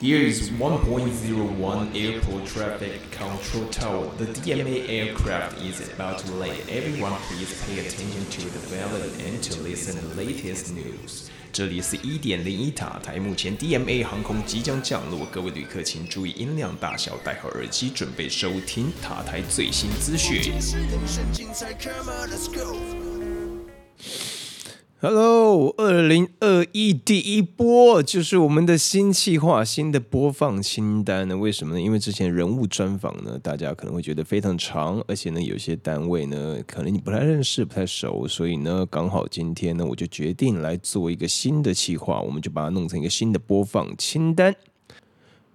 Here is 1.01 airport traffic control tower. The DMA aircraft is about to land. Everyone please pay attention to the valid and to listen the latest news. 这里是一点零一塔台，目前 DMA 航空即将降落，各位旅客请注意音量大小，戴好耳机，准备收听塔台最新资讯。 Hello，二零二一第一波就是我们的新企划、新的播放清单呢？为什么呢？因为之前人物专访呢，大家可能会觉得非常长，而且呢，有些单位呢，可能你不太认识、不太熟，所以呢，刚好今天呢，我就决定来做一个新的企划，我们就把它弄成一个新的播放清单。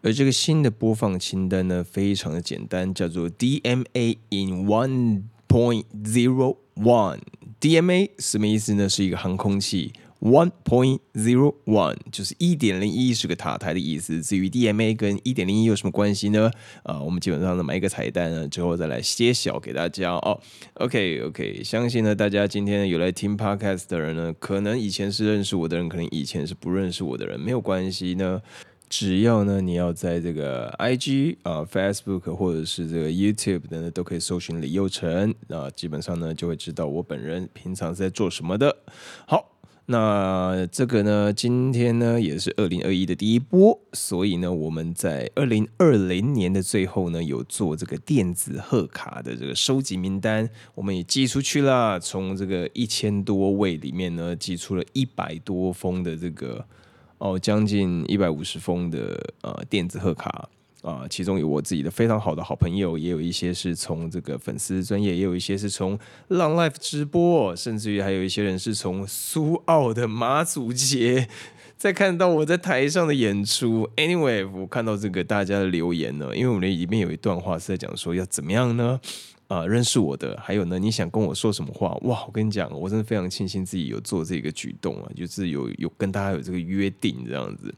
而这个新的播放清单呢，非常的简单，叫做 DMA in one point zero one。DMA 什么意思呢？是一个航空器。One point zero one 就是一点零一是个塔台的意思。至于 DMA 跟一点零一有什么关系呢？啊，我们基本上呢买一个彩蛋呢，之后再来揭晓给大家哦。OK OK，相信呢大家今天有来听 Podcast 的人呢，可能以前是认识我的人，可能以前是不认识我的人，没有关系呢。只要呢，你要在这个 IG 啊、Facebook 或者是这个 YouTube 的呢，都可以搜寻李佑成啊，基本上呢就会知道我本人平常是在做什么的。好，那这个呢，今天呢也是二零二一的第一波，所以呢，我们在二零二零年的最后呢，有做这个电子贺卡的这个收集名单，我们也寄出去了，从这个一千多位里面呢，寄出了一百多封的这个。哦，将近一百五十封的呃电子贺卡啊，其中有我自己的非常好的好朋友，也有一些是从这个粉丝专业，也有一些是从浪 life 直播，甚至于还有一些人是从苏澳的马祖节在看到我在台上的演出。Anyway，我看到这个大家的留言呢，因为我们里面有一段话是在讲说要怎么样呢？啊，认识我的，还有呢，你想跟我说什么话？哇，我跟你讲，我真的非常庆幸自己有做这个举动啊，就是有有跟大家有这个约定这样子。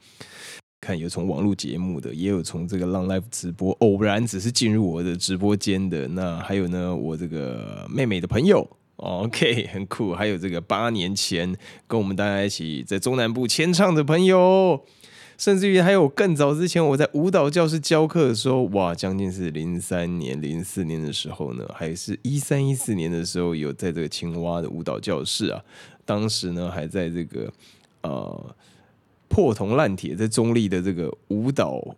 看有从网络节目的，也有从这个浪 live 直播偶然只是进入我的直播间的。那还有呢，我这个妹妹的朋友，OK，很酷。还有这个八年前跟我们大家一起在中南部签唱的朋友。甚至于还有更早之前，我在舞蹈教室教课的时候，哇，将近是零三年、零四年的时候呢，还是一三一四年的时候，有在这个青蛙的舞蹈教室啊。当时呢，还在这个呃破铜烂铁，在中立的这个舞蹈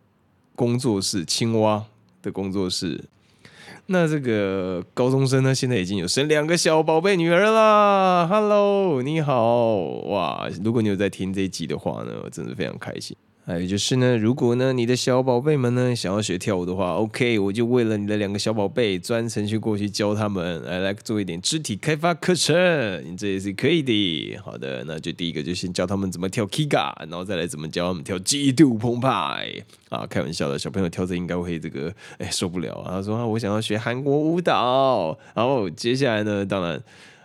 工作室青蛙的工作室。那这个高中生呢，现在已经有生两个小宝贝女儿啦。Hello，你好，哇！如果你有在听这一集的话呢，我真的非常开心。还有就是呢，如果呢你的小宝贝们呢想要学跳舞的话，OK，我就为了你的两个小宝贝专程去过去教他们，来来做一点肢体开发课程，你这也是可以的。好的，那就第一个就先教他们怎么跳 Kiga，然后再来怎么教他们跳极度澎湃。啊，开玩笑的，小朋友跳这应该会这个哎受不了啊。他说啊，我想要学韩国舞蹈。然后接下来呢，当然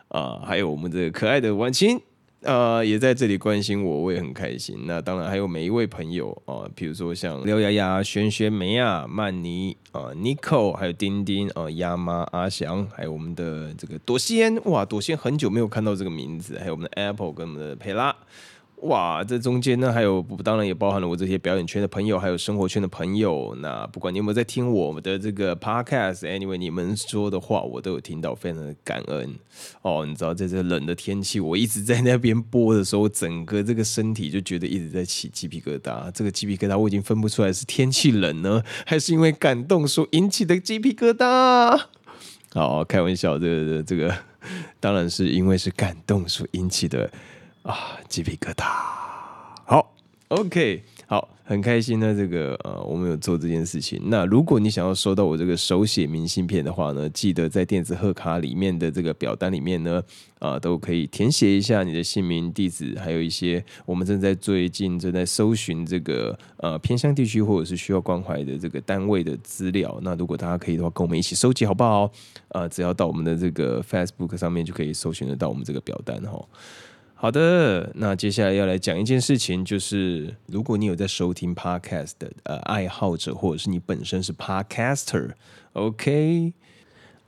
啊，还有我们的可爱的婉清。呃，也在这里关心我，我也很开心。那当然还有每一位朋友啊，比如说像刘雅雅、轩轩、梅亚、曼妮啊、Nico，还有丁丁啊、亚妈、阿翔，还有我们的这个朵仙，哇，朵仙很久没有看到这个名字，还有我们的 Apple 跟我们的佩拉。哇，这中间呢，还有当然也包含了我这些表演圈的朋友，还有生活圈的朋友。那不管你有没有在听我们的这个 podcast，anyway，你们说的话我都有听到，非常的感恩哦。你知道，在这冷的天气，我一直在那边播的时候，整个这个身体就觉得一直在起鸡皮疙瘩。这个鸡皮疙瘩我已经分不出来是天气冷呢，还是因为感动所引起的鸡皮疙瘩。好，开玩笑，这个这个当然是因为是感动所引起的。啊，鸡皮疙瘩。好，OK，好，很开心呢。这个呃，我们有做这件事情。那如果你想要收到我这个手写明信片的话呢，记得在电子贺卡里面的这个表单里面呢，啊，都可以填写一下你的姓名、地址，还有一些我们正在最近正在搜寻这个呃偏乡地区或者是需要关怀的这个单位的资料。那如果大家可以的话，跟我们一起收集好不好？啊，只要到我们的这个 Facebook 上面就可以搜寻得到我们这个表单哈。好的，那接下来要来讲一件事情，就是如果你有在收听 podcast 的呃爱好者，或者是你本身是 podcaster，OK，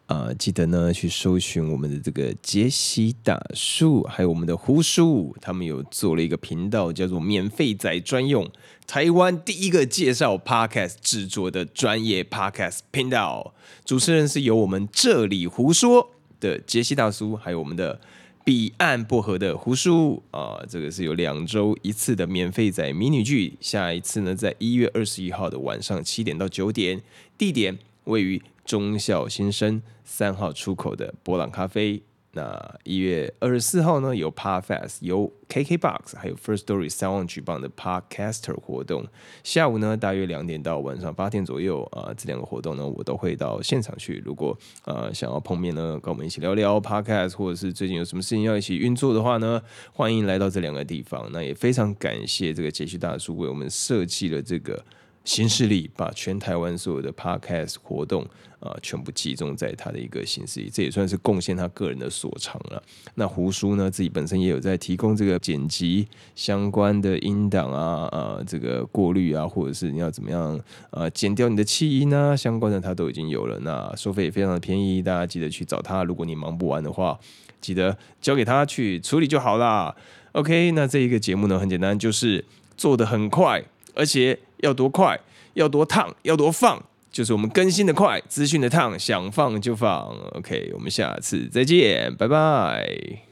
啊、记得呢去搜寻我们的这个杰西大叔，还有我们的胡叔，他们有做了一个频道，叫做“免费仔专用”，台湾第一个介绍 podcast 制作的专业 podcast 频道。主持人是由我们这里胡说的杰西大叔，还有我们的。彼岸薄荷的胡叔啊，这个是有两周一次的免费仔迷你剧，下一次呢，在一月二十一号的晚上七点到九点，地点位于中校新生三号出口的波朗咖啡。那一月二十四号呢，有 Podfest，由 KKBox 还有 First Story 三万举办的 Podcaster 活动。下午呢，大约两点到晚上八点左右啊、这两个活动呢，我都会到现场去。如果呃想要碰面呢，跟我们一起聊聊 Podcast，或者是最近有什么事情要一起运作的话呢，欢迎来到这两个地方。那也非常感谢这个杰旭大叔为我们设计了这个。新势力把全台湾所有的 podcast 活动啊、全部集中在他的一个新势力，这也算是贡献他个人的所长了。那胡叔呢，自己本身也有在提供这个剪辑相关的音档啊，呃，这个过滤啊，或者是你要怎么样呃剪掉你的气音啊，相关的他都已经有了。那收费也非常的便宜，大家记得去找他。如果你忙不完的话，记得交给他去处理就好啦。OK，那这一个节目呢，很简单，就是做的很快，而且要多快，要多烫，要多放，就是我们更新的快，资讯的烫，想放就放。OK，我们下次再见，拜拜。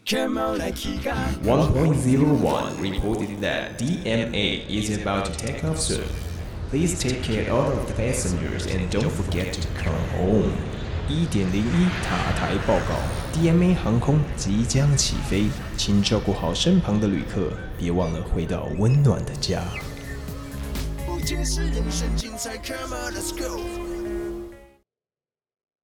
Come on 来起家，1.01 reported that DMA is about to take off soon. Please take care all of the passengers and don't forget to come home. 一点零一塔台报告，DMA 航空即将起飞，请照顾好身旁的旅客，别忘了回到温暖的家。不解释人生精彩，Come on let's go。